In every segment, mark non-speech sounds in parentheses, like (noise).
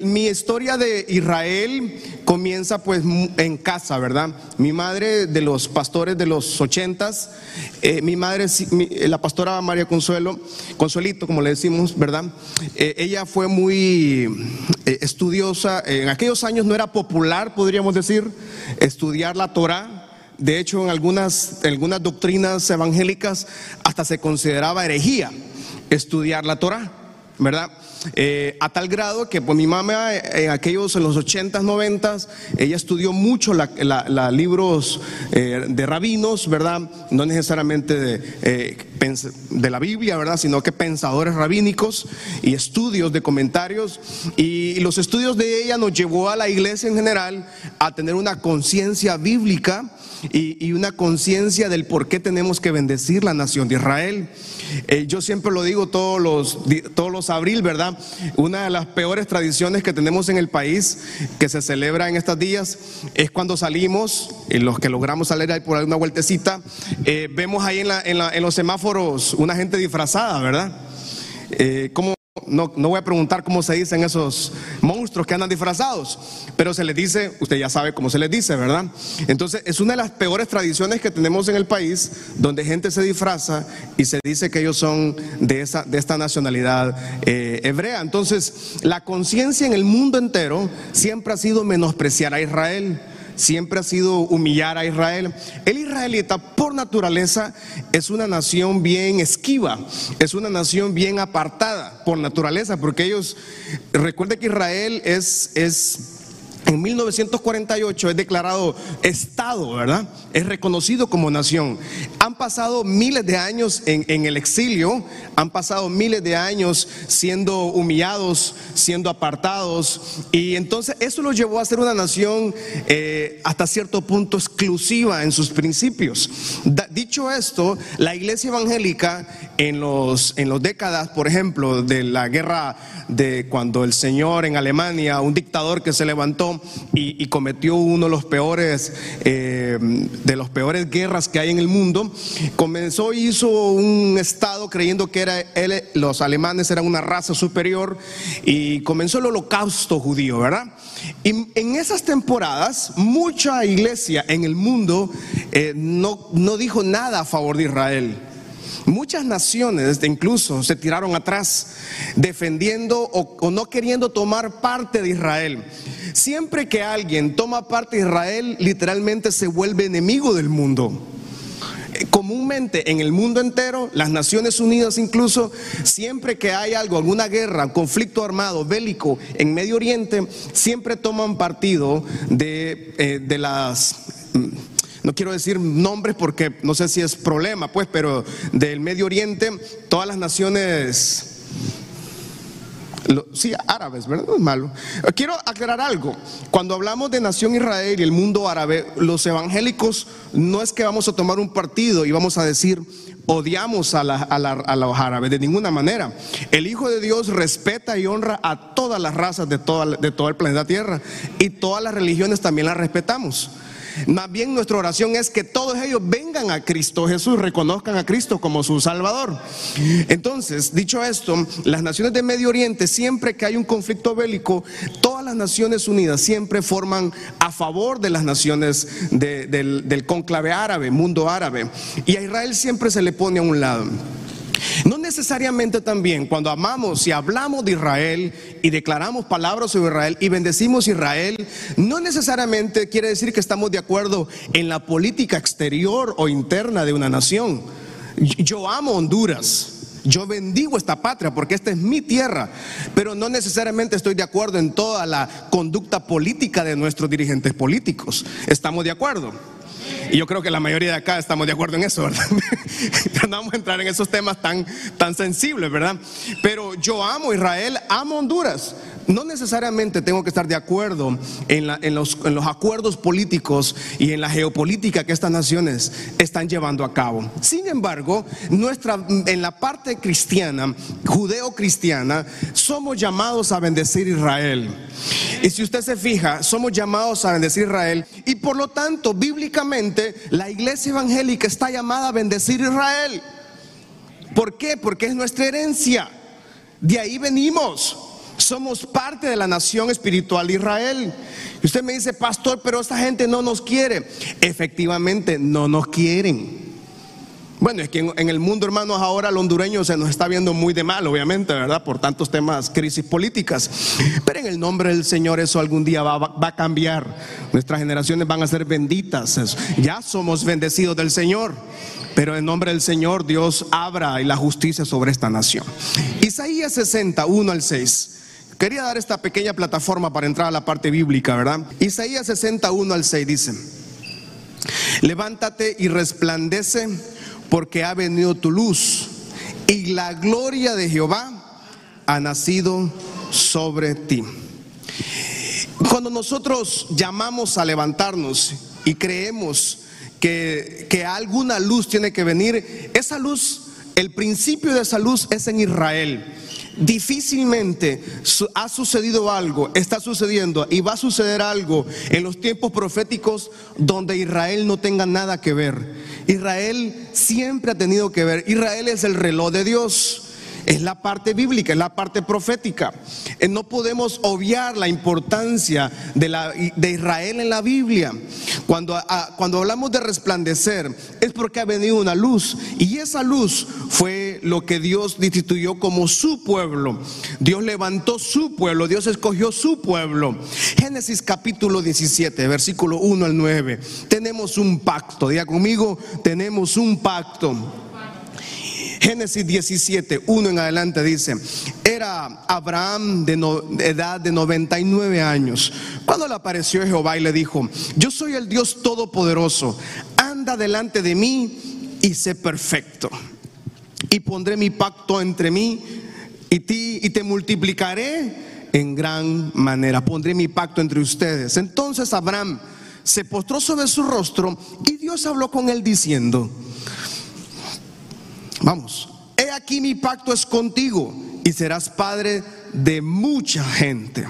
mi historia de Israel comienza pues en casa, ¿verdad? Mi madre de los pastores de los ochentas, eh, mi madre, la pastora María Consuelo, Consuelito, como le decimos, ¿verdad? Eh, ella fue muy eh, estudiosa, en aquellos años no era popular, podríamos decir, estudiar la Torah. De hecho, en algunas, en algunas doctrinas evangélicas hasta se consideraba herejía estudiar la Torah, ¿verdad? Eh, a tal grado que pues mi mamá en aquellos, en los 80s, 90 ella estudió mucho la, libros eh, de rabinos, ¿verdad? No necesariamente de, eh, la Biblia, ¿verdad? Sino que pensadores rabínicos y estudios de comentarios. Y, los estudios de ella nos llevó a la iglesia en general a tener una conciencia bíblica y una conciencia del por qué tenemos que bendecir la nación de Israel. Yo siempre lo digo todos los, todos los abril, ¿verdad? Una de las peores tradiciones que tenemos en el país, que se celebra en estos días, es cuando salimos, y los que logramos salir ahí por una vueltecita, eh, vemos ahí en, los semáforos una gente disfrazada, ¿verdad? Eh, como no, voy a preguntar cómo se dicen esos monstruos que andan disfrazados, pero se les dice, usted ya sabe cómo se les dice, ¿verdad? Entonces es una de las peores tradiciones que tenemos en el país, donde gente se disfraza y se dice que ellos son de, esa, de esta nacionalidad eh, hebrea. Entonces la conciencia en el mundo entero siempre ha sido menospreciar a Israel siempre ha sido humillar a Israel. El israelita por naturaleza es una nación bien esquiva, es una nación bien apartada por naturaleza, porque ellos, recuerde que Israel es, es en 1948 es declarado Estado, ¿verdad? Es reconocido como nación. Han pasado miles de años en, el exilio, han pasado miles de años siendo humillados, siendo apartados, y entonces eso los llevó a ser una nación eh, hasta cierto punto exclusiva en sus principios. dicho esto, la iglesia evangélica en los, en los décadas, por ejemplo, de la guerra de cuando el Señor en Alemania, un dictador que se levantó, y, cometió uno de los peores, eh, de las peores guerras que hay en el mundo, comenzó, hizo un estado creyendo que era los alemanes eran una raza superior y comenzó el holocausto judío, ¿verdad? Y en esas temporadas, mucha iglesia en el mundo eh, no, no dijo nada a favor de Israel. Muchas naciones incluso se tiraron atrás defendiendo o, no queriendo tomar parte de Israel. Siempre que alguien toma parte de Israel, literalmente se vuelve enemigo del mundo comúnmente en el mundo entero, las Naciones Unidas incluso, siempre que hay algo, alguna guerra, conflicto armado, bélico en Medio Oriente, siempre toman partido de, eh, las no quiero decir nombres porque no sé si es problema, pues, pero del Medio Oriente, todas las naciones sí, árabes, ¿verdad? No es malo. Quiero aclarar algo. Cuando hablamos de nación Israel y el mundo árabe, los evangélicos no es que vamos a tomar un partido y vamos a decir odiamos a, los árabes de ninguna manera. El Hijo de Dios respeta y honra a todas las razas de, de todo el planeta Tierra y todas las religiones también las respetamos. Más bien nuestra oración es que todos ellos vengan a Cristo Jesús, reconozcan a Cristo como su Salvador. Entonces, dicho esto, las naciones de Medio Oriente, siempre que hay un conflicto bélico, todas las Naciones Unidas siempre forman a favor de las naciones del, del conclave árabe, mundo árabe. Y a Israel siempre se le pone a un lado. No necesariamente también cuando amamos y hablamos de Israel y declaramos palabras sobre Israel y bendecimos Israel, no necesariamente quiere decir que estamos de acuerdo en la política exterior o interna de una nación. Yo amo Honduras. Yo bendigo esta patria porque esta es mi tierra, pero no necesariamente estoy de acuerdo en toda la conducta política de nuestros dirigentes políticos. ¿Estamos de acuerdo? Y yo creo que la mayoría de acá estamos de acuerdo en eso, ¿verdad? (laughs) no vamos a entrar en esos temas tan, tan sensibles, ¿verdad? Pero yo amo Israel, amo Honduras. No necesariamente tengo que estar de acuerdo en, en, los, en los acuerdos políticos y en la geopolítica que estas naciones están llevando a cabo. Sin embargo, nuestra, en la parte cristiana, judeo-cristiana, somos llamados a bendecir Israel. Y si usted se fija, somos llamados a bendecir Israel y por lo tanto, bíblicamente, la iglesia evangélica está llamada a bendecir Israel. ¿Por qué? Porque es nuestra herencia. De ahí venimos. Somos parte de la nación espiritual de Israel. Y usted me dice, pastor, pero esta gente no nos quiere. Efectivamente, no nos quieren. Bueno, es que en, el mundo, hermanos, ahora el hondureño se nos está viendo muy de mal, obviamente, ¿verdad? Por tantos temas, crisis políticas. Pero en el nombre del Señor eso algún día va, va a cambiar. Nuestras generaciones van a ser benditas. Ya somos bendecidos del Señor. Pero en nombre del Señor Dios abra y la justicia sobre esta nación. Isaías 61 al 6. Quería dar esta pequeña plataforma para entrar a la parte bíblica, ¿verdad? Isaías 61 al 6 dice, levántate y resplandece porque ha venido tu luz y la gloria de Jehová ha nacido sobre ti. Cuando nosotros llamamos a levantarnos y creemos que, alguna luz tiene que venir. Esa luz, el principio de esa luz es en Israel. Difícilmente ha sucedido algo, está sucediendo y va a suceder algo en los tiempos proféticos donde Israel no tenga nada que ver. Israel siempre ha tenido que ver. Israel es el reloj de Dios. Es la parte bíblica, es la parte profética. Eh, no podemos obviar la importancia de, Israel en la Biblia. Cuando, cuando hablamos de resplandecer, es porque ha venido una luz. Y esa luz fue lo que Dios instituyó como su pueblo. Dios levantó su pueblo, Dios escogió su pueblo. Génesis capítulo 17, versículo 1 al 9. Tenemos un pacto, diga conmigo, tenemos un pacto. Génesis 17, 1 en adelante dice, era Abraham de, edad de 99 años, cuando le apareció Jehová y le dijo, yo soy el Dios Todopoderoso, anda delante de mí y sé perfecto. Y pondré mi pacto entre mí y ti y te multiplicaré en gran manera. Pondré mi pacto entre ustedes. Entonces Abraham se postró sobre su rostro y Dios habló con él diciendo, Vamos, he aquí mi pacto es contigo y serás padre de mucha gente.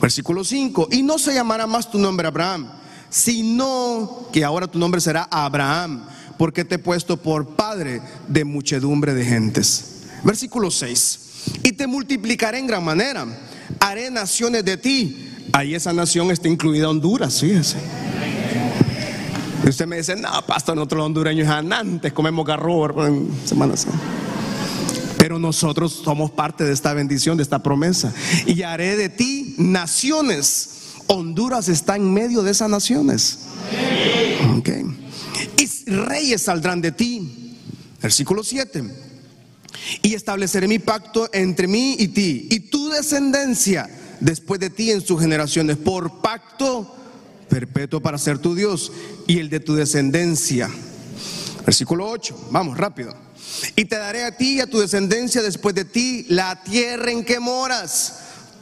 Versículo 5, y no se llamará más tu nombre Abraham, sino que ahora tu nombre será Abraham, porque te he puesto por padre de muchedumbre de gentes. Versículo 6, y te multiplicaré en gran manera, haré naciones de ti. Ahí esa nación está incluida Honduras, fíjese. Y usted me dice, no, pastor, nosotros los hondureños antes comemos garro en Semana. Pero nosotros somos parte de esta bendición, de esta promesa. Y haré de ti naciones. Honduras está en medio de esas naciones. Okay. Y reyes saldrán de ti. Versículo 7. Y estableceré mi pacto entre mí y ti y tu descendencia después de ti en sus generaciones por pacto perpetuo para ser tu Dios y el de tu descendencia. Versículo 8, vamos rápido. Y te daré a ti y a tu descendencia después de ti la tierra en que moras,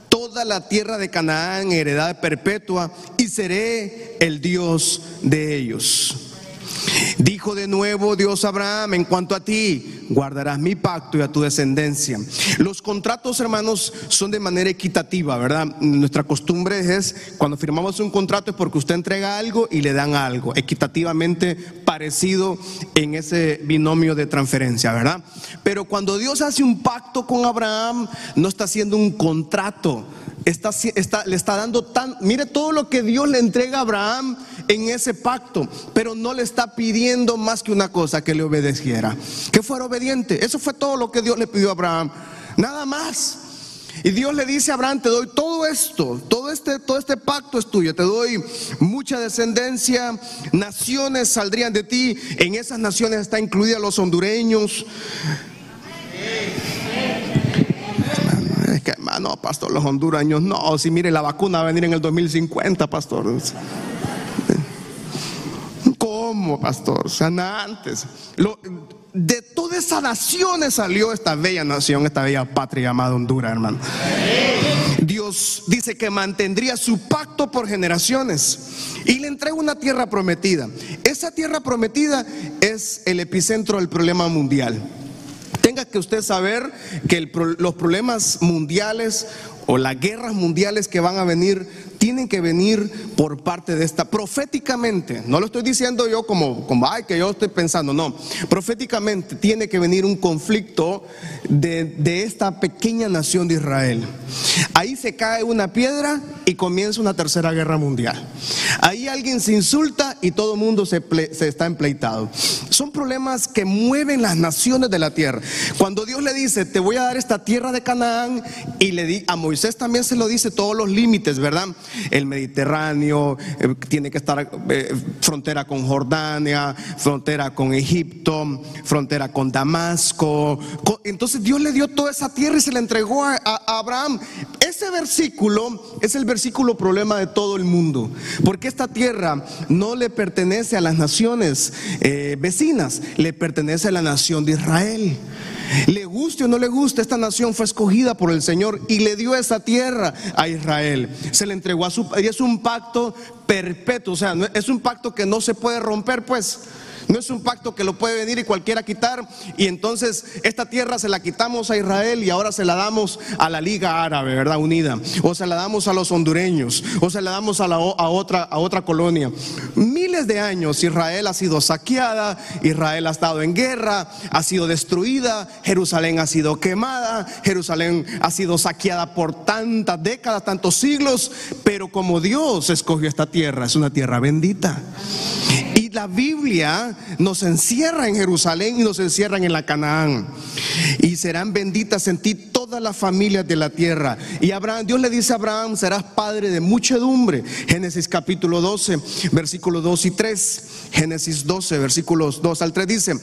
toda la tierra de Canaán, heredad perpetua, y seré el Dios de ellos. Dijo de nuevo Dios a Abraham, en cuanto a ti, guardarás mi pacto y a tu descendencia. Los contratos, hermanos, son de manera equitativa, ¿verdad? Nuestra costumbre es, cuando firmamos un contrato es porque usted entrega algo y le dan algo, equitativamente parecido en ese binomio de transferencia, ¿verdad? Pero cuando Dios hace un pacto con Abraham, no está haciendo un contrato está, le está dando tan, mire todo lo que Dios le entrega a Abraham en ese pacto, pero no le está pidiendo más que una cosa, que le obedeciera, que fuera obediente. Eso fue todo lo que Dios le pidió a Abraham, nada más. Y Dios le dice a Abraham, te doy todo esto, todo este, todo este pacto es tuyo, te doy mucha descendencia, naciones saldrían de ti, en esas naciones está incluida los hondureños, no, pastor, los hondureños, no, si mire, la vacuna va a venir en el 2050, pastor. ¿Cómo, pastor? Sea, antes. de todas esas naciones salió esta bella nación, esta bella patria llamada Honduras, hermano. Dios dice que mantendría su pacto por generaciones y le entrega una tierra prometida. Esa tierra prometida es el epicentro del problema mundial que usted saber que los problemas mundiales o las guerras mundiales que van a venir tienen que venir por parte de esta, proféticamente, no lo estoy diciendo yo como, como ay, que yo estoy pensando, no, proféticamente tiene que venir un conflicto de, de esta pequeña nación de Israel. Ahí se cae una piedra y comienza una tercera guerra mundial. Ahí alguien se insulta y todo el mundo se, se está empleitado. Son problemas que mueven las naciones de la tierra. Cuando Dios le dice, te voy a dar esta tierra de Canaán, y le di, a Moisés también se lo dice todos los límites, ¿verdad? El Mediterráneo, eh, tiene que estar eh, frontera con Jordania, frontera con Egipto, frontera con Damasco. entonces Dios le dio toda esa tierra y se la entregó a, Abraham. Ese versículo es el versículo problema de todo el mundo, porque esta tierra no le pertenece a las naciones eh, vecinas, le pertenece a la nación de Israel. Le guste o no le guste, esta nación fue escogida por el Señor y le dio esa tierra a Israel. Se le entregó a su y es un pacto perpetuo, o sea, es un pacto que no se puede romper, pues. No es un pacto que lo puede venir y cualquiera quitar. Y entonces esta tierra se la quitamos a Israel y ahora se la damos a la Liga Árabe, ¿verdad? Unida. O se la damos a los hondureños. O se la damos a, la, otra, otra colonia. Miles de años Israel ha sido saqueada. Israel ha estado en guerra. Ha sido destruida. Jerusalén ha sido quemada. Jerusalén ha sido saqueada por tantas décadas, tantos siglos. Pero como Dios escogió esta tierra, es una tierra bendita la Biblia nos encierra en Jerusalén y nos encierran en la Canaán. Y serán benditas en ti todas las familias de la tierra. Y Abraham, Dios le dice a Abraham, serás padre de muchedumbre. Génesis capítulo 12, versículos 2 y 3. Génesis 12, versículos 2 al 3 dice,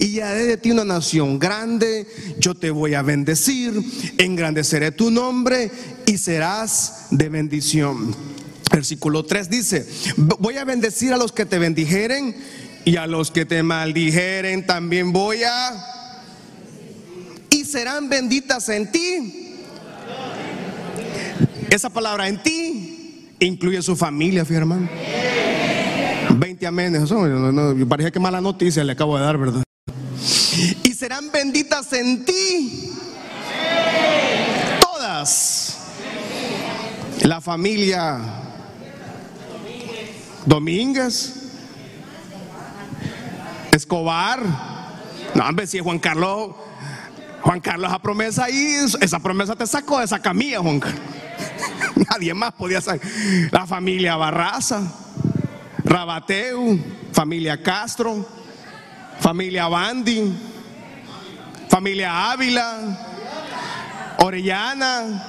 y haré de ti una nación grande, yo te voy a bendecir, engrandeceré tu nombre y serás de bendición. Versículo 3 dice, voy a bendecir a los que te bendijeren y a los que te maldijeren también voy a... Y serán benditas en ti. Esa palabra en ti incluye su familia, fi hermano. 20 amenes, eso no, parece que mala noticia le acabo de dar, ¿verdad? Y serán benditas en ti. Todas. La familia Domínguez, Escobar. No, hombre, si Juan Carlos, Juan Carlos, esa promesa ahí, esa promesa te sacó de esa camilla, Juan Carlos. (laughs) Nadie más podía saber. La familia Barraza, Rabateu, familia Castro, familia Bandi, familia Ávila, Orellana,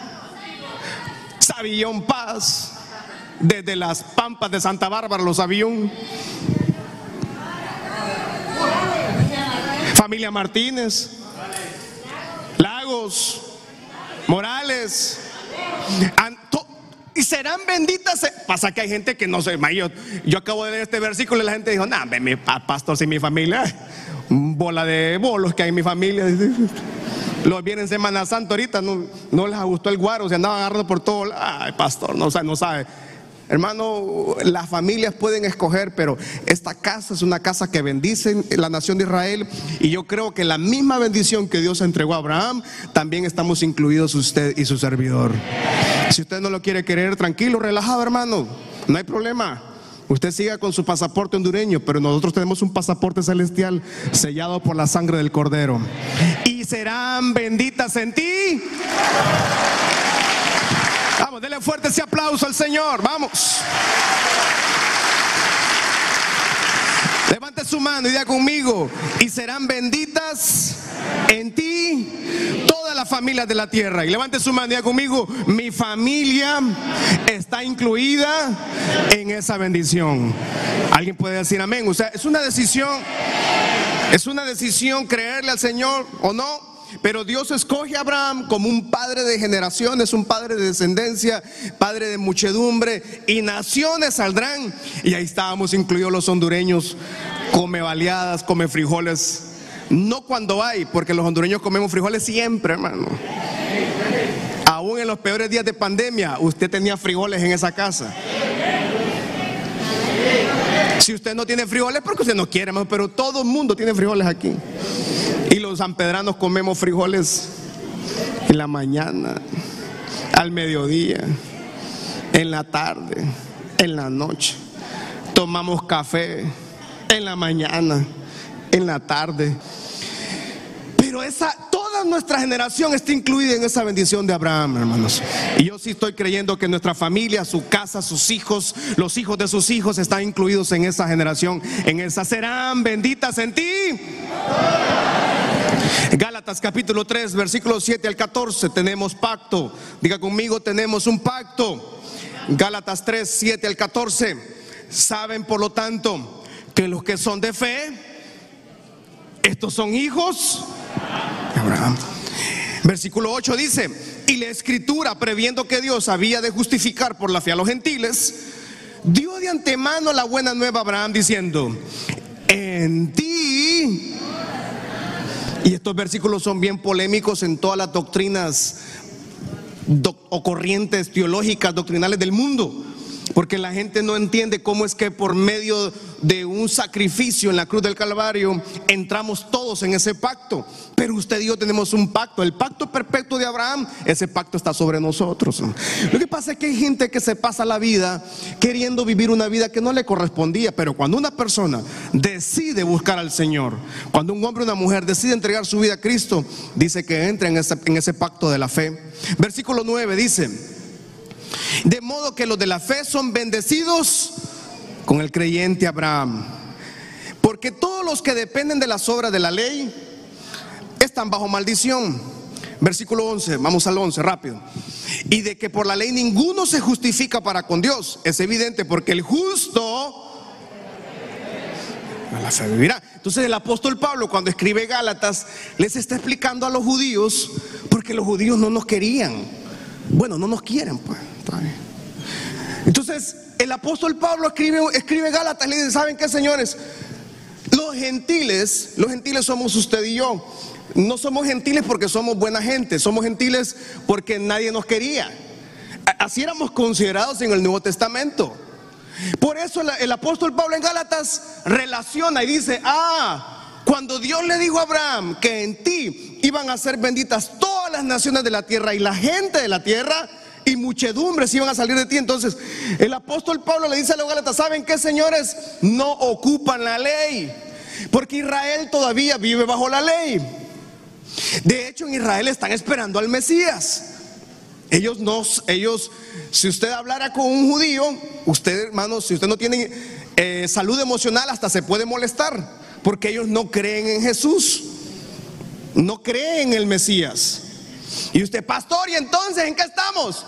Sabillón Paz desde las pampas de Santa Bárbara los avión. Familia Martínez, Lagos, Morales, y serán benditas. Pasa que hay gente que no se. Yo, yo acabo de leer este versículo y la gente dijo: No, mi pastor, si mi familia, bola de bolos que hay en mi familia. (laughs) Los vienen Semana Santa ahorita, no, no les gustó el guaro, se andaban agarrando por todo. Ay, pastor, no, no sabe. Hermano, las familias pueden escoger, pero esta casa es una casa que bendice la nación de Israel y yo creo que la misma bendición que Dios entregó a Abraham, también estamos incluidos usted y su servidor. Si usted no lo quiere querer, tranquilo, relajado, hermano, no hay problema. Usted siga con su pasaporte hondureño, pero nosotros tenemos un pasaporte celestial sellado por la sangre del Cordero. Y serán benditas en ti. Vamos, denle fuerte ese aplauso al Señor. Vamos. Levante su mano y diga conmigo, y serán benditas en ti todas las familias de la tierra. Y levante su mano y diga conmigo, mi familia está incluida en esa bendición. ¿Alguien puede decir amén? O sea, es una decisión, es una decisión creerle al Señor o no. Pero Dios escoge a Abraham como un padre de generaciones, un padre de descendencia, padre de muchedumbre, y naciones saldrán. Y ahí estábamos incluidos los hondureños, come baleadas, come frijoles. No cuando hay, porque los hondureños comemos frijoles siempre, hermano. Aún en los peores días de pandemia, usted tenía frijoles en esa casa. Si usted no tiene frijoles, porque usted no quiere, pero todo el mundo tiene frijoles aquí. Y los sanpedranos comemos frijoles en la mañana, al mediodía, en la tarde, en la noche. Tomamos café en la mañana, en la tarde. Pero esa, toda nuestra generación está incluida en esa bendición de Abraham, hermanos. Y yo sí estoy creyendo que nuestra familia, su casa, sus hijos, los hijos de sus hijos están incluidos en esa generación, en esa serán benditas en ti. Gálatas capítulo 3, versículos 7 al 14, tenemos pacto. Diga conmigo, tenemos un pacto. Gálatas 3, 7 al 14. Saben, por lo tanto, que los que son de fe, estos son hijos de Abraham. Versículo 8 dice, y la escritura, previendo que Dios había de justificar por la fe a los gentiles, dio de antemano la buena nueva a Abraham diciendo, en ti y estos versículos son bien polémicos en todas las doctrinas o corrientes teológicas, doctrinales del mundo. Porque la gente no entiende cómo es que por medio de un sacrificio en la cruz del Calvario entramos todos en ese pacto. Pero usted y yo tenemos un pacto, el pacto perfecto de Abraham, ese pacto está sobre nosotros. Lo que pasa es que hay gente que se pasa la vida queriendo vivir una vida que no le correspondía, pero cuando una persona decide buscar al Señor, cuando un hombre o una mujer decide entregar su vida a Cristo, dice que entra en ese, en ese pacto de la fe. Versículo 9 dice, de modo que los de la fe son bendecidos con el creyente Abraham. Porque todos los que dependen de las obras de la ley están bajo maldición. Versículo 11, vamos al 11 rápido. Y de que por la ley ninguno se justifica para con Dios. Es evidente porque el justo la fe. Entonces el apóstol Pablo cuando escribe Gálatas les está explicando a los judíos porque los judíos no nos querían. Bueno, no nos quieren pues. Entonces, el apóstol Pablo escribe, escribe Gálatas y le dice, ¿saben qué, señores? Los gentiles, los gentiles somos usted y yo. No somos gentiles porque somos buena gente, somos gentiles porque nadie nos quería. Así éramos considerados en el Nuevo Testamento. Por eso el apóstol Pablo en Gálatas relaciona y dice, ah, cuando Dios le dijo a Abraham que en ti iban a ser benditas todas las naciones de la tierra y la gente de la tierra, y muchedumbres iban a salir de ti. Entonces, el apóstol Pablo le dice a los Gálatas, ¿saben qué, señores? No ocupan la ley, porque Israel todavía vive bajo la ley. De hecho, en Israel están esperando al Mesías. Ellos no, ellos, si usted hablara con un judío, usted, hermano, si usted no tiene eh, salud emocional, hasta se puede molestar, porque ellos no creen en Jesús, no creen en el Mesías. Y usted, pastor, ¿y entonces en qué estamos?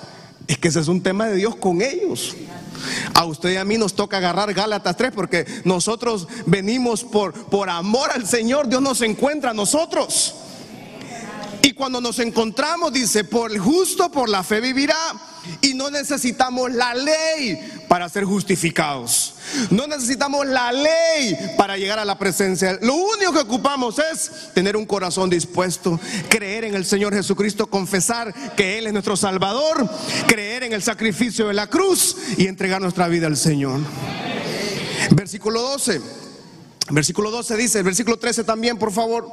Es que ese es un tema de Dios con ellos. A usted y a mí nos toca agarrar Gálatas 3 porque nosotros venimos por, por amor al Señor. Dios nos encuentra a nosotros. Y cuando nos encontramos, dice, por el justo, por la fe vivirá. Y no necesitamos la ley para ser justificados. No necesitamos la ley para llegar a la presencia. Lo único que ocupamos es tener un corazón dispuesto, creer en el Señor Jesucristo, confesar que Él es nuestro Salvador, creer en el sacrificio de la cruz y entregar nuestra vida al Señor. Versículo 12. Versículo 12 dice, versículo 13 también, por favor.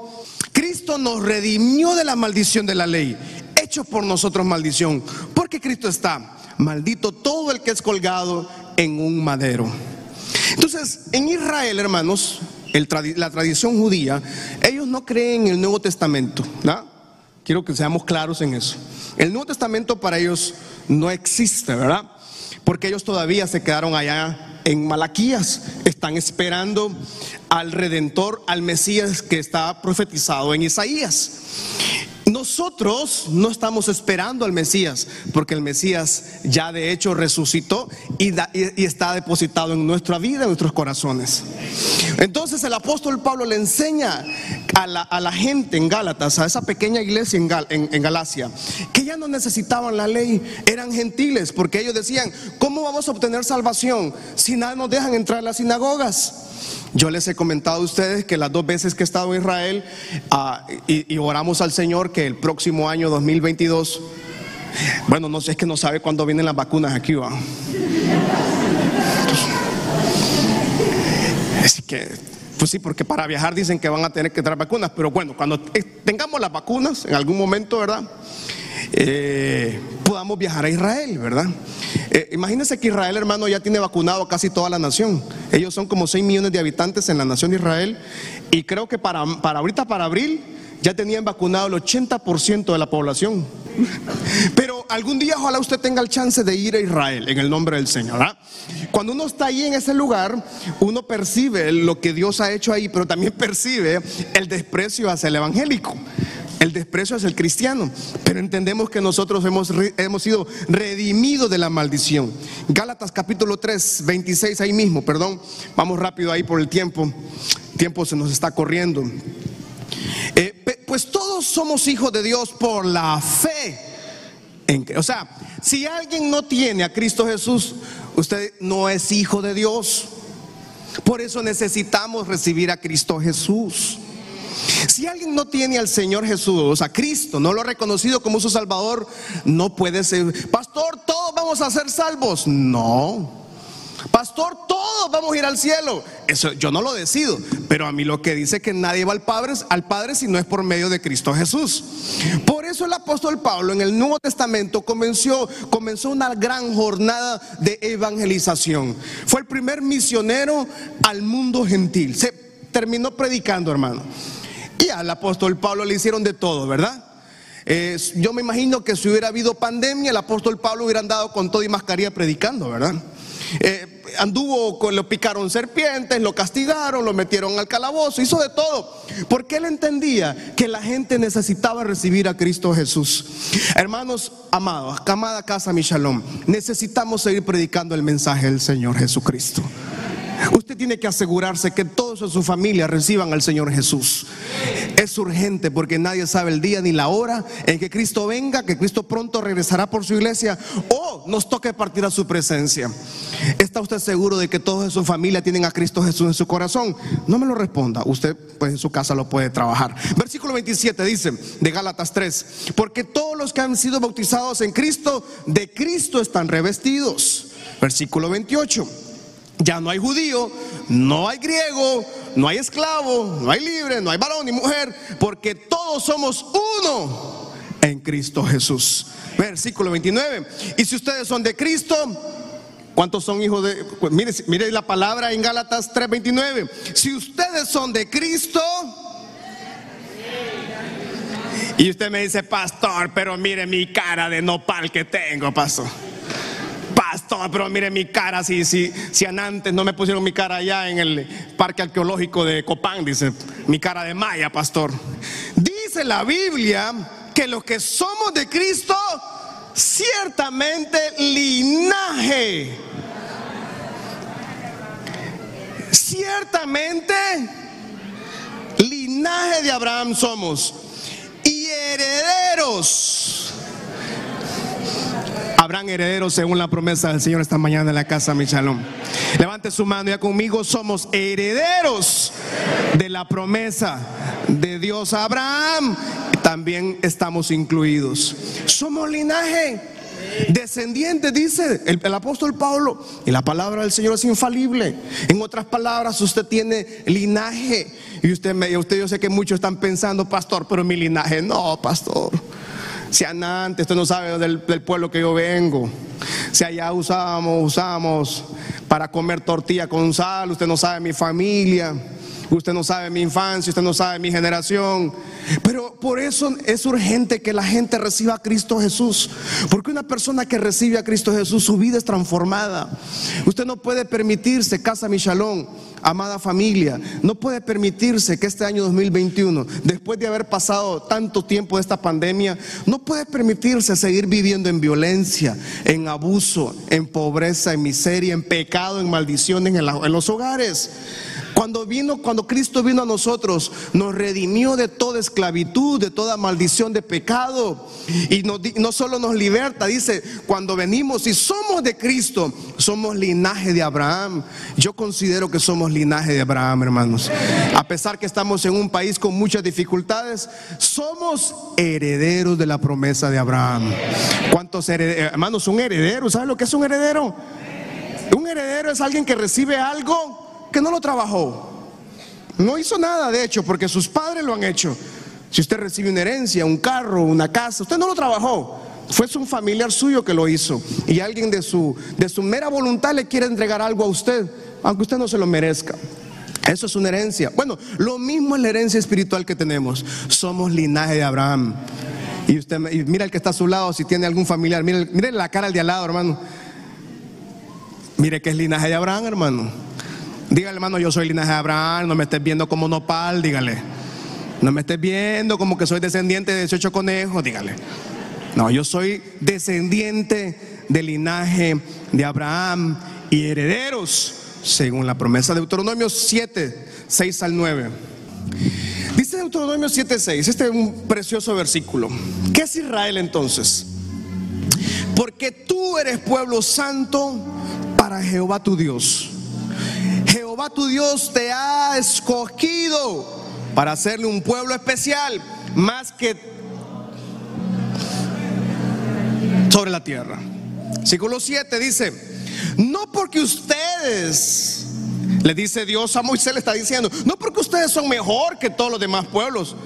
Cristo nos redimió de la maldición de la ley, hecho por nosotros maldición, porque Cristo está maldito todo el que es colgado en un madero. Entonces, en Israel, hermanos, la tradición judía, ellos no creen en el Nuevo Testamento. Quiero que seamos claros en eso. El Nuevo Testamento para ellos no existe, ¿verdad? Porque ellos todavía se quedaron allá en Malaquías. Están esperando al Redentor, al Mesías que está profetizado en Isaías. Nosotros no estamos esperando al Mesías, porque el Mesías ya de hecho resucitó y, está depositado en nuestra vida, en nuestros corazones. Entonces el apóstol Pablo le enseña a la, gente en Gálatas, a esa pequeña iglesia en, Galacia, que ya no necesitaban la ley, eran gentiles, porque ellos decían, ¿cómo vamos a obtener salvación si nada nos dejan entrar a las sinagogas? Yo les he comentado a ustedes que las dos veces que he estado en Israel ah, y, oramos al Señor que el próximo año 2022, bueno, no sé, es que no sabe cuándo vienen las vacunas aquí, ¿va? Así que, pues sí, porque para viajar dicen que van a tener que traer vacunas, pero bueno, cuando tengamos las vacunas en algún momento, ¿verdad? Eh, podamos viajar a Israel, ¿verdad? Eh, imagínense que Israel, hermano, ya tiene vacunado casi toda la nación. Ellos son como 6 millones de habitantes en la nación de Israel y creo que para, para ahorita, para abril, ya tenían vacunado el 80% de la población. Pero algún día ojalá usted tenga el chance de ir a Israel en el nombre del Señor. ¿verdad? Cuando uno está ahí en ese lugar, uno percibe lo que Dios ha hecho ahí, pero también percibe el desprecio hacia el evangélico. El desprecio hacia el cristiano. Pero entendemos que nosotros hemos, hemos sido redimidos de la maldición. Gálatas capítulo 3, 26 ahí mismo, perdón. Vamos rápido ahí por el tiempo. El tiempo se nos está corriendo. Eh, pues todos somos hijos de Dios por la fe. En, o sea, si alguien no tiene a Cristo Jesús, usted no es hijo de Dios. Por eso necesitamos recibir a Cristo Jesús. Si alguien no tiene al Señor Jesús, a Cristo, no lo ha reconocido como su Salvador, no puede ser, pastor, todos vamos a ser salvos. No. Pastor, todos vamos a ir al cielo. Eso yo no lo decido, pero a mí lo que dice que nadie va al Padre, si no es por medio de Cristo Jesús. Por eso el apóstol Pablo en el Nuevo Testamento comenzó, comenzó una gran jornada de evangelización. Fue el primer misionero al mundo gentil. Se terminó predicando, hermano. Al apóstol Pablo le hicieron de todo, ¿verdad? yo me imagino que si hubiera habido pandemia, el apóstol Pablo hubiera andado con todo y mascarilla predicando, ¿verdad? Eh, anduvo, lo picaron serpientes, lo castigaron, lo metieron al calabozo, hizo de todo. Porque él entendía que la gente necesitaba recibir a Cristo Jesús. Hermanos amados, amada casa mi necesitamos seguir predicando el mensaje del Señor Jesucristo. Usted tiene que asegurarse que todos en su familia reciban al Señor Jesús. Es urgente porque nadie sabe el día ni la hora en que Cristo venga, que Cristo pronto regresará por su iglesia o nos toque partir a su presencia. ¿Está usted seguro de que todos en su familia tienen a Cristo Jesús en su corazón? No me lo responda. Usted pues en su casa lo puede trabajar. Versículo 27 dice de Gálatas 3, porque todos los que han sido bautizados en Cristo, de Cristo están revestidos. Versículo 28. Ya no hay judío, no hay griego, no hay esclavo, no hay libre, no hay varón ni mujer, porque todos somos uno en Cristo Jesús. Versículo 29. Y si ustedes son de Cristo, ¿cuántos son hijos de... Mire, mire la palabra en Gálatas 3:29. Si ustedes son de Cristo... Y usted me dice, pastor, pero mire mi cara de nopal que tengo, pastor pastor, pero mire mi cara, si, si, si antes no me pusieron mi cara allá en el parque arqueológico de Copán, dice, mi cara de Maya, pastor. Dice la Biblia que los que somos de Cristo, ciertamente linaje. Ciertamente linaje de Abraham somos y herederos habrán herederos según la promesa del Señor esta mañana en la casa Michalón. Levante su mano ya conmigo, somos herederos de la promesa de Dios Abraham. También estamos incluidos. Somos linaje descendiente, dice el, el, apóstol Pablo. Y la palabra del Señor es infalible. En otras palabras, usted tiene linaje. Y usted, me, usted yo sé que muchos están pensando, pastor, pero mi linaje no, pastor. Si antes, usted no sabe del, del pueblo que yo vengo. Si allá usábamos, usamos para comer tortilla con sal, usted no sabe mi familia. Usted no sabe mi infancia, usted no sabe mi generación. Pero por eso es urgente que la gente reciba a Cristo Jesús. Porque una persona que recibe a Cristo Jesús, su vida es transformada. Usted no puede permitirse, casa Michalón, amada familia, no puede permitirse que este año 2021, después de haber pasado tanto tiempo de esta pandemia, no puede permitirse seguir viviendo en violencia, en abuso, en pobreza, en miseria, en pecado, en maldiciones en, en los hogares. Cuando vino, cuando Cristo vino a nosotros, nos redimió de toda esclavitud, de toda maldición de pecado. Y no, no solo nos liberta, dice, cuando venimos y somos de Cristo, somos linaje de Abraham. Yo considero que somos linaje de Abraham, hermanos. A pesar que estamos en un país con muchas dificultades, somos herederos de la promesa de Abraham. ¿Cuántos herederos? Hermanos, un heredero, ¿saben lo que es un heredero? Un heredero es alguien que recibe algo que no lo trabajó. No hizo nada, de hecho, porque sus padres lo han hecho. Si usted recibe una herencia, un carro, una casa, usted no lo trabajó. Fue un familiar suyo que lo hizo. Y alguien de su, de su mera voluntad le quiere entregar algo a usted, aunque usted no se lo merezca. Eso es una herencia. Bueno, lo mismo es la herencia espiritual que tenemos. Somos linaje de Abraham. Y usted mira el que está a su lado, si tiene algún familiar, mire, mire la cara al de al lado, hermano. Mire que es linaje de Abraham, hermano. Dígale, hermano, yo soy linaje de Abraham, no me estés viendo como nopal, dígale. No me estés viendo como que soy descendiente de 18 conejos, dígale. No, yo soy descendiente del linaje de Abraham y herederos, según la promesa de Deuteronomio 7, 6 al 9. Dice Deuteronomio 7, 6, este es un precioso versículo. ¿Qué es Israel entonces? Porque tú eres pueblo santo para Jehová tu Dios. Jehová tu Dios te ha escogido para hacerle un pueblo especial, más que sobre la tierra. Versículo 7 dice, no porque ustedes, le dice Dios a Moisés, le está diciendo, no porque ustedes son mejor que todos los demás pueblos,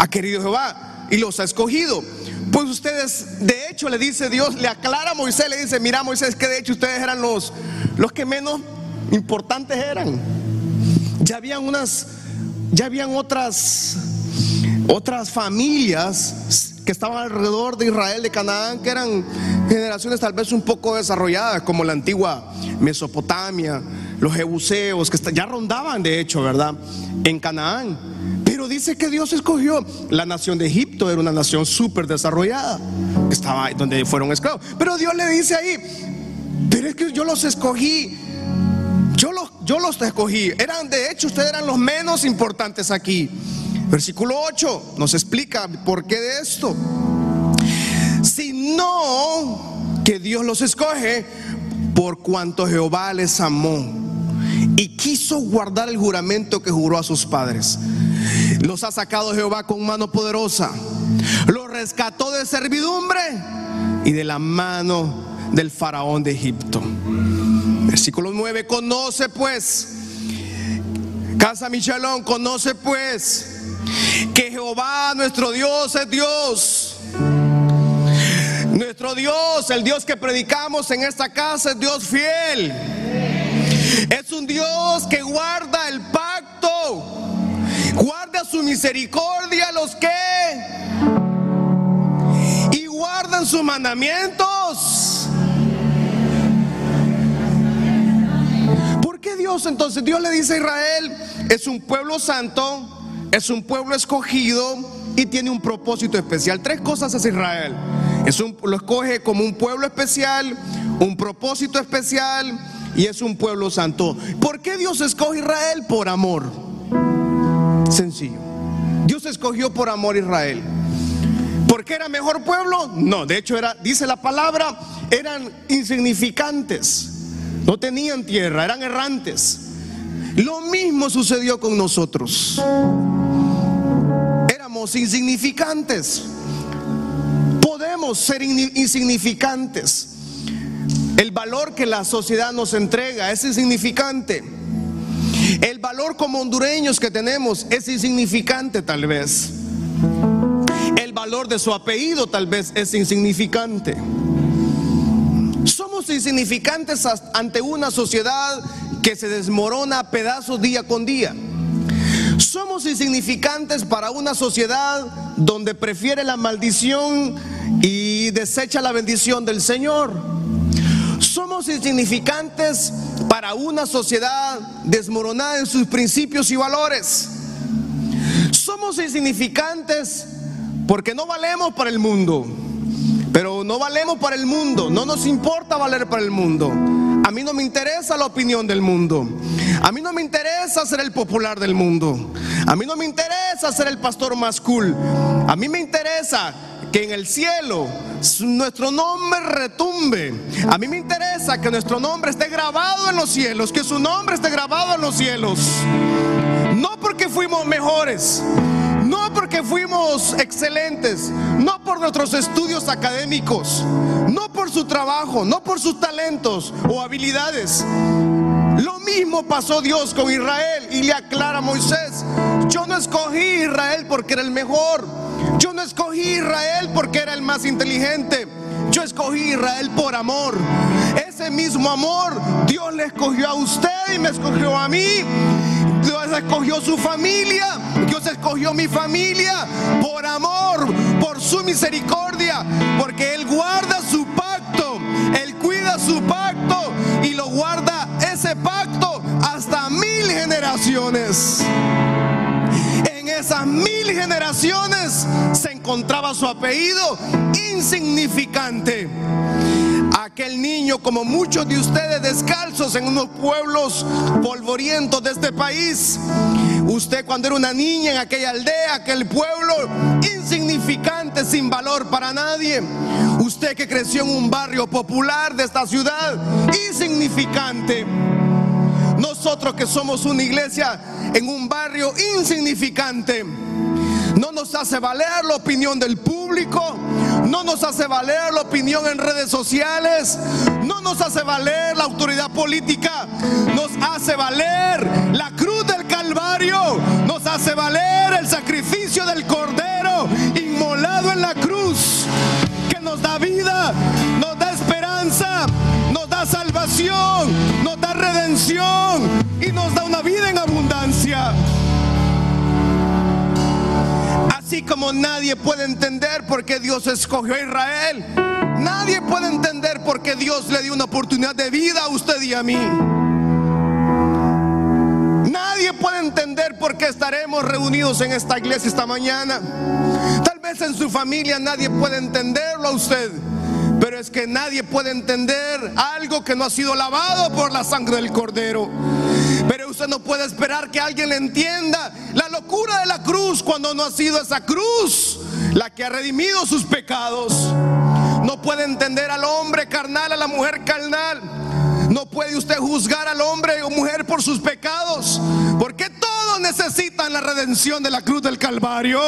ha querido Jehová y los ha escogido. Pues ustedes, de hecho, le dice Dios, le aclara a Moisés, le dice, mira Moisés, que de hecho ustedes eran los, los que menos importantes eran. Ya habían unas, ya habían otras, otras familias que estaban alrededor de Israel, de Canaán, que eran generaciones tal vez un poco desarrolladas, como la antigua Mesopotamia, los jebuseos, que ya rondaban de hecho, ¿verdad? En Canaán. Pero dice que Dios escogió. La nación de Egipto era una nación súper desarrollada, estaba donde fueron esclavos. Pero Dios le dice ahí, pero es que yo los escogí. Yo los, escogí. Eran, de hecho, ustedes eran los menos importantes aquí. Versículo 8 nos explica por qué de esto. Si no que Dios los escoge por cuanto Jehová les amó y quiso guardar el juramento que juró a sus padres. Los ha sacado Jehová con mano poderosa. Los rescató de servidumbre y de la mano del faraón de Egipto. Versículo 9, conoce pues, casa Michelón, conoce pues que Jehová nuestro Dios es Dios. Nuestro Dios, el Dios que predicamos en esta casa es Dios fiel. Es un Dios que guarda el pacto, guarda su misericordia a los que y guardan sus mandamientos. Dios entonces? Dios le dice a Israel, es un pueblo santo es un pueblo escogido y tiene un propósito especial. Tres cosas es Israel. Es un, lo escoge como un pueblo especial, un propósito especial y es un pueblo santo. ¿Por qué Dios escoge Israel? Por amor. Sencillo. Dios escogió por amor Israel. ¿Por qué era mejor pueblo? No, de hecho era, dice la palabra, eran insignificantes. No tenían tierra, eran errantes. Lo mismo sucedió con nosotros insignificantes. Podemos ser insignificantes. El valor que la sociedad nos entrega es insignificante. El valor como hondureños que tenemos es insignificante tal vez. El valor de su apellido tal vez es insignificante. Insignificantes ante una sociedad que se desmorona a pedazos día con día. Somos insignificantes para una sociedad donde prefiere la maldición y desecha la bendición del Señor. Somos insignificantes para una sociedad desmoronada en sus principios y valores. Somos insignificantes porque no valemos para el mundo. No valemos para el mundo, no nos importa valer para el mundo. A mí no me interesa la opinión del mundo. A mí no me interesa ser el popular del mundo. A mí no me interesa ser el pastor más cool. A mí me interesa que en el cielo nuestro nombre retumbe. A mí me interesa que nuestro nombre esté grabado en los cielos, que su nombre esté grabado en los cielos. No porque fuimos mejores, porque fuimos excelentes, no por nuestros estudios académicos, no por su trabajo, no por sus talentos o habilidades. Lo mismo pasó Dios con Israel y le aclara a Moisés, yo no escogí Israel porque era el mejor, Yo no escogí Israel porque era el más inteligente. Yo escogí Israel por amor. Ese mismo amor Dios le escogió a usted y me escogió a mí. Escogió su familia. Dios escogió mi familia por amor, por su misericordia, porque Él guarda su pacto. Él cuida su pacto y lo guarda ese pacto hasta mil generaciones. En esas mil generaciones se encontraba su apellido insignificante. Aquel niño, como muchos de ustedes descalzos en unos pueblos polvorientos de este país, usted cuando era una niña en aquella aldea, aquel pueblo insignificante, sin valor para nadie, usted que creció en un barrio popular de esta ciudad, insignificante. Nosotros que somos una iglesia en un barrio insignificante, no nos hace valer la opinión del público, no nos hace valer la opinión en redes sociales, no nos hace valer la autoridad política, nos hace valer la cruz del Calvario, nos hace valer el sacrificio del Cordero inmolado en la cruz, que nos da vida, nos da esperanza, nos da salvación, nos da redención y nos da una vida en abundancia. Así como nadie puede entender por qué Dios escogió a Israel, nadie puede entender por qué Dios le dio una oportunidad de vida a usted y a mí. Nadie puede entender por qué estaremos reunidos en esta iglesia esta mañana. Tal vez en su familia nadie puede entenderlo a usted. Pero es que nadie puede entender algo que no ha sido lavado por la sangre del cordero. Pero usted no puede esperar que alguien le entienda locura de la cruz cuando no ha sido esa cruz la que ha redimido sus pecados. No puede entender al hombre carnal, a la mujer carnal. No puede usted juzgar al hombre o mujer por sus pecados, porque todos necesitan la redención de la cruz del Calvario.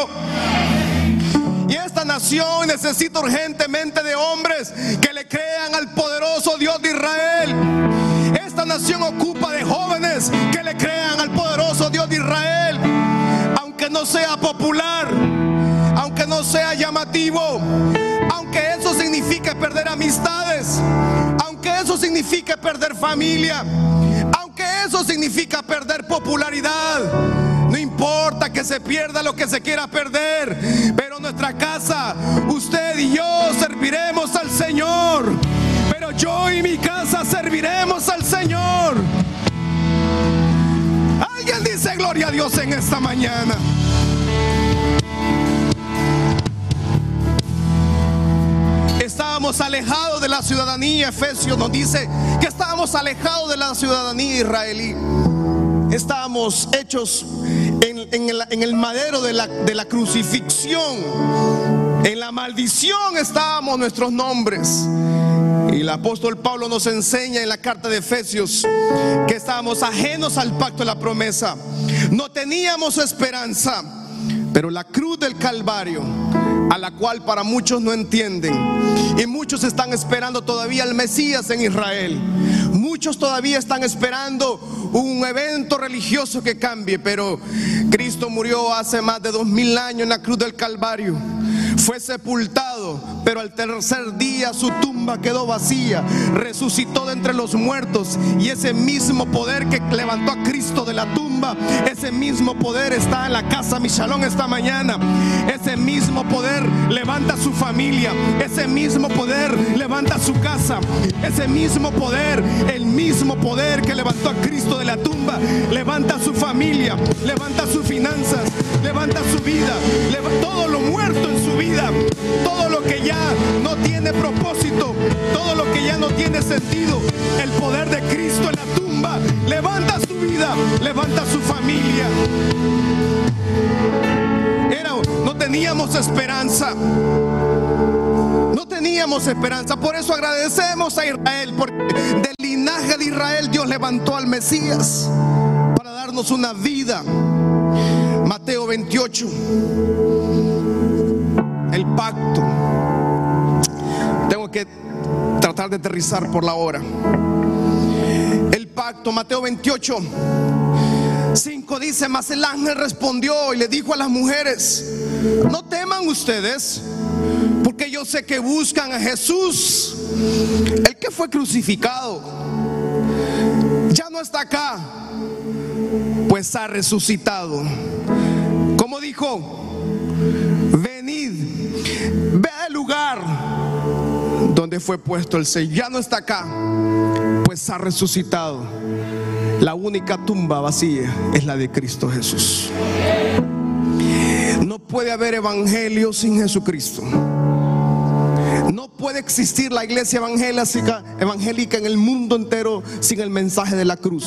Y esta nación necesita urgentemente de hombres que le crean al poderoso Dios de Israel. Esta nación ocupa de jóvenes que le crean al poderoso Dios de Israel. No sea popular, aunque no sea llamativo, aunque eso signifique perder amistades, aunque eso signifique perder familia, aunque eso significa perder popularidad. No importa que se pierda lo que se quiera perder, pero nuestra casa, usted y yo serviremos al Señor. Pero yo y mi casa serviremos al Señor. Dice gloria a Dios en esta mañana. Estábamos alejados de la ciudadanía, Efesios nos dice que estábamos alejados de la ciudadanía israelí. Estábamos hechos en, el, madero de la crucifixión. En la maldición estábamos nuestros nombres. Y el apóstol Pablo nos enseña en la carta de Efesios que estábamos ajenos al pacto de la promesa. No teníamos esperanza, pero la cruz del Calvario, a la cual para muchos no entienden, y muchos están esperando todavía al Mesías en Israel. Muchos todavía están esperando un evento religioso que cambie, pero Cristo murió hace más de dos mil años en la cruz del Calvario. Fue sepultado, pero al tercer día su tumba quedó vacía. Resucitó de entre los muertos y ese mismo poder que levantó a Cristo de la tumba, ese mismo poder está en la casa Michalón esta mañana. Ese mismo poder levanta su familia, ese mismo poder levanta su casa, ese mismo poder, el mismo poder que levantó a Cristo de la tumba, levanta su familia, levanta sus finanzas, levanta su vida, leva- todo lo muerto en su vida, todo lo que ya no tiene propósito, todo lo que ya no tiene sentido, el poder de Cristo en la tumba, levanta su vida, levanta su familia. Era, no teníamos esperanza. No teníamos esperanza. Por eso agradecemos a Israel. Porque del linaje de Israel Dios levantó al Mesías para darnos una vida. Mateo 28. El pacto. Tengo que tratar de aterrizar por la hora. El pacto, Mateo 28. 5 dice, mas el ángel respondió y le dijo a las mujeres, no teman ustedes, porque yo sé que buscan a Jesús, el que fue crucificado. Ya no está acá, pues ha resucitado. Como dijo, fue puesto el sello. Ya no está acá, pues ha resucitado. La única tumba vacía es la de Cristo Jesús. No puede haber evangelio sin Jesucristo. No puede existir la iglesia evangélica, evangélica en el mundo entero sin el mensaje de la cruz.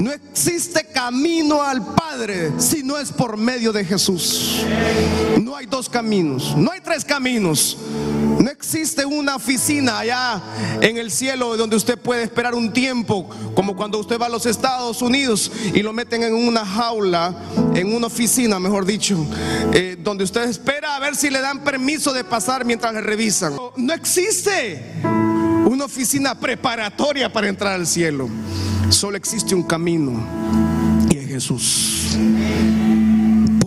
No existe camino al Padre si no es por medio de Jesús. No hay dos caminos, no hay tres caminos. No existe una oficina allá en el cielo donde usted puede esperar un tiempo, como cuando usted va a los Estados Unidos y lo meten en una jaula, en una oficina, mejor dicho, eh, donde usted espera a ver si le dan permiso de pasar mientras le revisan. No existe una oficina preparatoria para entrar al cielo. Solo existe un camino y es Jesús.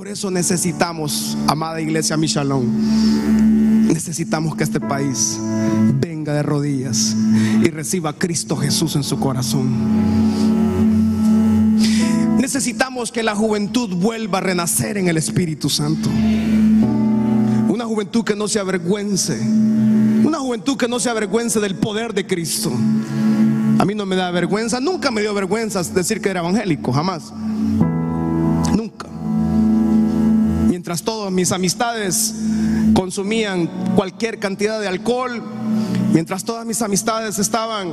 Por eso necesitamos, amada iglesia Michalón, necesitamos que este país venga de rodillas y reciba a Cristo Jesús en su corazón. Necesitamos que la juventud vuelva a renacer en el Espíritu Santo. Una juventud que no se avergüence. Una juventud que no se avergüence del poder de Cristo. A mí no me da vergüenza, nunca me dio vergüenza decir que era evangélico, jamás. Mientras todas mis amistades consumían cualquier cantidad de alcohol, mientras todas mis amistades estaban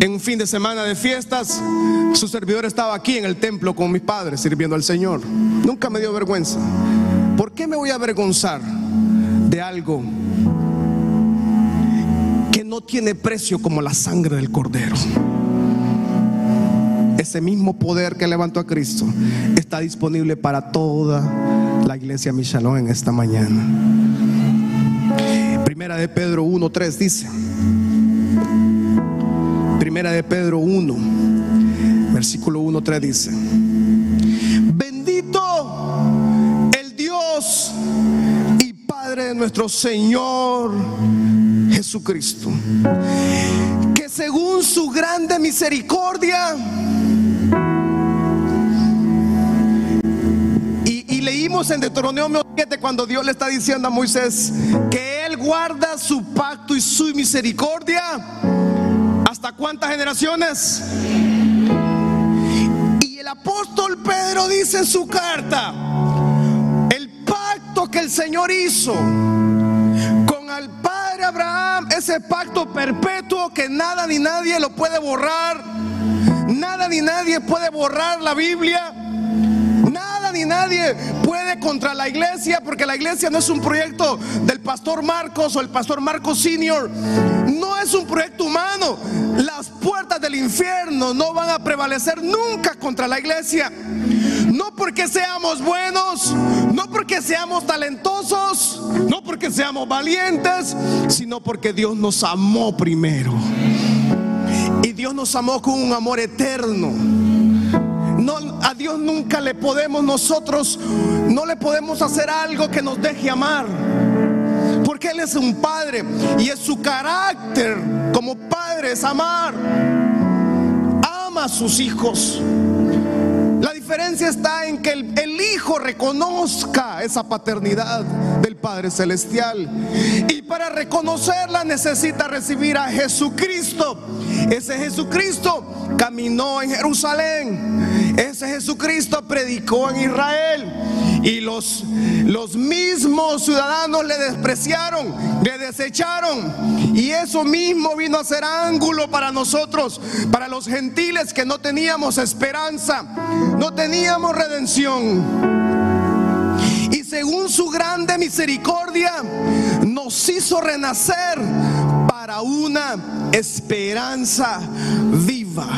en un fin de semana de fiestas, su servidor estaba aquí en el templo con mis padres sirviendo al Señor. Nunca me dio vergüenza. ¿Por qué me voy a avergonzar de algo que no tiene precio como la sangre del cordero? Ese mismo poder que levantó a Cristo está disponible para toda la iglesia Michalón en esta mañana. Primera de Pedro 1.3 dice. Primera de Pedro 1, versículo 1.3 dice. Bendito el Dios y Padre de nuestro Señor Jesucristo, que según su grande misericordia, leímos en Deuteronomio 7 cuando Dios le está diciendo a Moisés que Él guarda su pacto y su misericordia. ¿Hasta cuántas generaciones? Y el apóstol Pedro dice en su carta, el pacto que el Señor hizo con el padre Abraham, ese pacto perpetuo que nada ni nadie lo puede borrar, nada ni nadie puede borrar la Biblia. Nadie puede contra la iglesia porque la iglesia no es un proyecto del pastor Marcos o el pastor Marcos Senior. No es un proyecto humano. Las puertas del infierno no van a prevalecer nunca contra la iglesia. No porque seamos buenos, no porque seamos talentosos, no porque seamos valientes, sino porque Dios nos amó primero. Y Dios nos amó con un amor eterno. A Dios nunca le podemos nosotros, no le podemos hacer algo que nos deje amar. Porque Él es un padre y es su carácter como padre es amar. Ama a sus hijos. Diferencia está en que el, Hijo reconozca esa paternidad del Padre Celestial. Y para reconocerla necesita recibir a Jesucristo. Ese Jesucristo caminó en Jerusalén. Ese Jesucristo predicó en Israel. Y los, los mismos ciudadanos le despreciaron, le desecharon. Y eso mismo vino a ser ángulo para nosotros, para los gentiles que no teníamos esperanza, teníamos redención. Y según su grande misericordia, nos hizo renacer para una esperanza viva.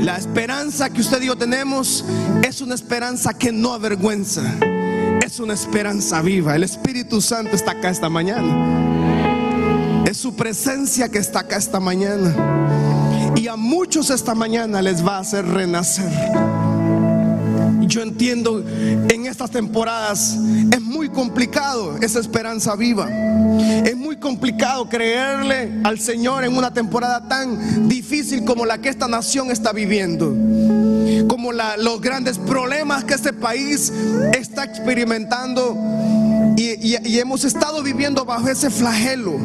La esperanza que usted y yo tenemos es una esperanza que no avergüenza. Es una esperanza viva. El Espíritu Santo está acá esta mañana. Es su presencia que está acá esta mañana. Y a muchos esta mañana les va a hacer renacer. Yo entiendo en estas temporadas es muy complicado esa esperanza viva. Es muy complicado creerle al Señor en una temporada tan difícil como la que esta nación está viviendo. Como los grandes problemas que este país está experimentando y, y hemos estado viviendo bajo ese flagelo.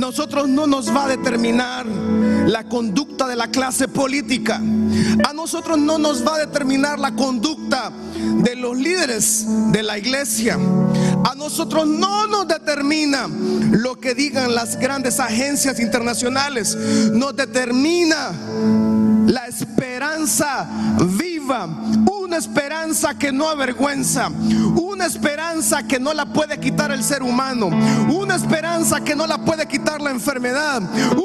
Nosotros no nos va a determinar la conducta de la clase política. A nosotros no nos va a determinar la conducta de los líderes de la iglesia. A nosotros no nos determina lo que digan las grandes agencias internacionales. Nos determina la esperanza viva, una esperanza que no avergüenza, una esperanza que no la puede quitar el ser humano, una esperanza que no la puede quitar la enfermedad,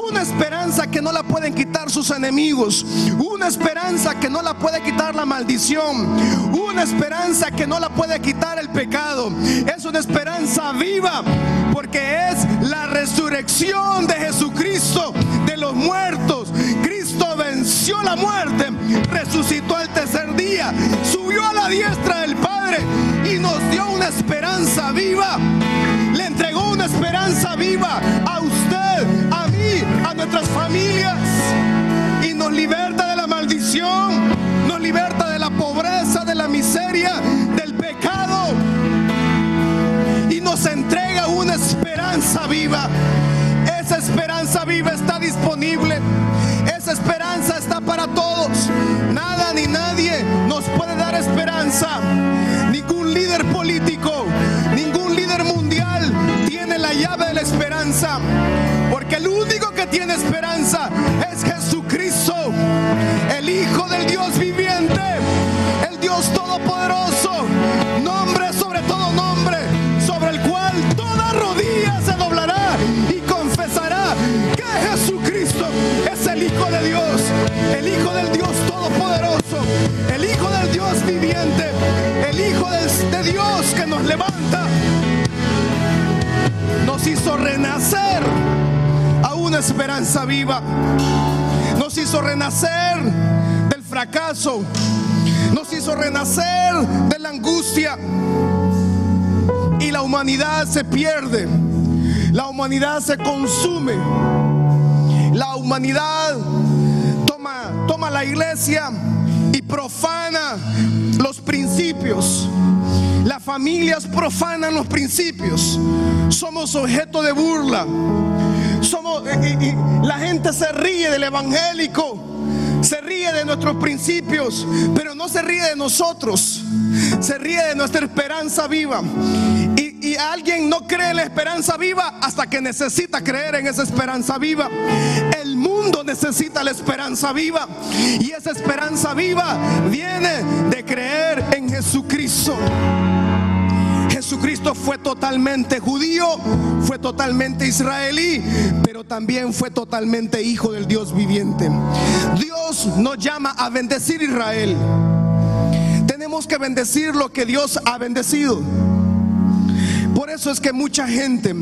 una esperanza que no la pueden quitar sus enemigos, una esperanza que no la puede quitar la maldición, una esperanza que no la puede quitar el pecado. Es una esperanza viva porque es la resurrección de Jesucristo de los muertos. Venció la muerte, resucitó al tercer día, subió a la diestra del Padre y nos dio una esperanza viva. Le entregó una esperanza viva a usted, a mí, a nuestras familias y nos liberta de la maldición, nos liberta de la pobreza, de la miseria, del pecado y nos entrega una esperanza viva. Esa esperanza viva está disponible esperanza está para todos. Nada ni nadie nos puede dar esperanza. Ningún líder político, ningún líder mundial tiene la llave de la esperanza. Porque el único que tiene esperanza es Jesucristo, el Hijo del Dios viviente, Viviente, el Hijo de, Dios que nos levanta, nos hizo renacer a una esperanza viva, nos hizo renacer del fracaso, nos hizo renacer de la angustia. Y la humanidad se pierde, la humanidad se consume la humanidad toma, toma la iglesia profana los principios. Las familias profanan los principios. Somos objeto de burla. Somos, la gente se ríe del evangélico, se ríe de nuestros principios, pero no se ríe de nosotros. Se ríe de nuestra esperanza viva. Y, alguien no cree en la esperanza viva hasta que necesita creer en esa esperanza viva. El mundo necesita la esperanza viva. Y esa esperanza viva viene de creer en Jesucristo. Jesucristo fue totalmente judío, fue totalmente israelí, pero también fue totalmente hijo del Dios viviente. Dios nos llama a bendecir Israel. Tenemos que bendecir lo que Dios ha bendecido. Por eso es que mucha gente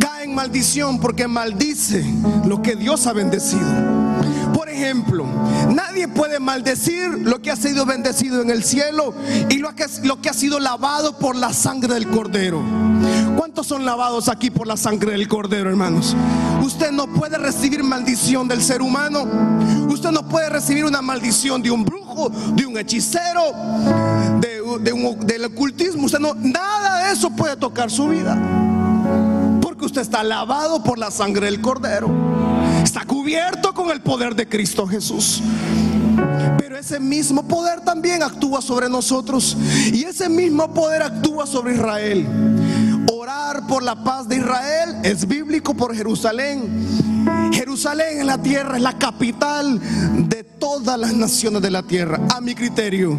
cae en maldición porque maldice lo que Dios ha bendecido. Ejemplo, nadie puede maldecir lo que ha sido bendecido en el cielo y lo que, ha sido lavado por la sangre del cordero. ¿Cuántos son lavados aquí por la sangre del cordero, hermanos? Usted no puede recibir maldición del ser humano. Usted no puede recibir una maldición de un brujo, de un hechicero, de del ocultismo. Usted no, nada de eso puede tocar su vida. Porque usted está lavado por la sangre del Cordero. Está cubierto con el poder de Cristo Jesús. Pero ese mismo poder también actúa sobre nosotros. Y ese mismo poder actúa sobre Israel. Orar por la paz de Israel es bíblico por Jerusalén. Jerusalén en la tierra es la capital de todas las naciones de la tierra, a mi criterio.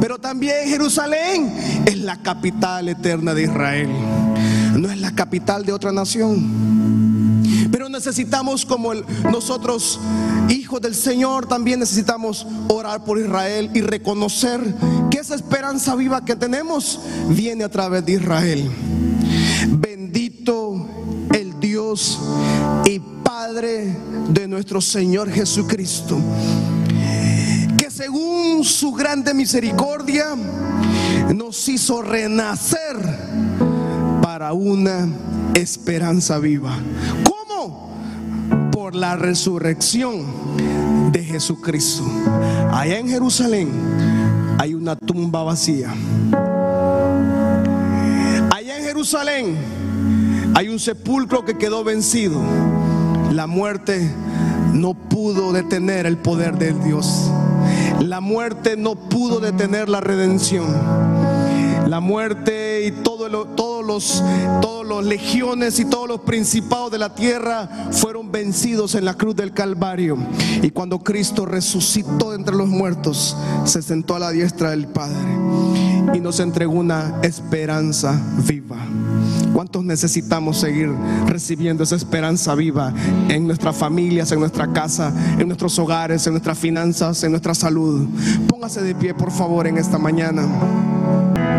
Pero también Jerusalén es la capital eterna de Israel. No es la capital de otra nación. Necesitamos como nosotros, hijos del Señor, también necesitamos orar por Israel y reconocer que esa esperanza viva que tenemos viene a través de Israel. Bendito el Dios y Padre de nuestro Señor Jesucristo según su grande misericordia, nos hizo renacer para una esperanza viva. Por la resurrección de Jesucristo. Allá en Jerusalén hay una tumba vacía. Allá en Jerusalén hay un sepulcro que quedó vencido. La muerte no pudo detener el poder de Dios. La muerte no pudo detener la redención. La muerte y todo todos los todos los legiones y todos los principados de la tierra fueron vencidos en la cruz del Calvario. Y cuando Cristo resucitó entre los muertos, se sentó a la diestra del Padre y nos entregó una esperanza viva. ¿Cuántos necesitamos seguir recibiendo esa esperanza viva en nuestras familias, en nuestra casa, en nuestros hogares, en nuestras finanzas, en nuestra salud? Póngase de pie, por favor, en esta mañana.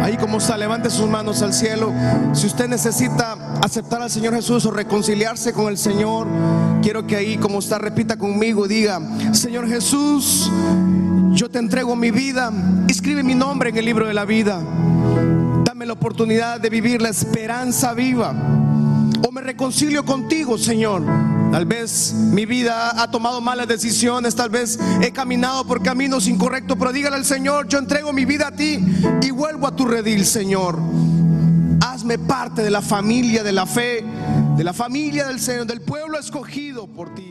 Ahí como está, levante sus manos al cielo. Si usted necesita aceptar al Señor Jesús o reconciliarse con el Señor, quiero que ahí como está, repita conmigo diga, Señor Jesús, yo te entrego mi vida, escribe mi nombre en el libro de la vida la oportunidad de vivir la esperanza viva. O me reconcilio contigo, Señor. Tal vez mi vida ha tomado malas decisiones, tal vez he caminado por caminos incorrectos, pero dígale al Señor, yo entrego mi vida a ti y vuelvo a tu redil, Señor. Hazme parte de la familia de la fe, de la familia del Señor, del pueblo escogido por ti.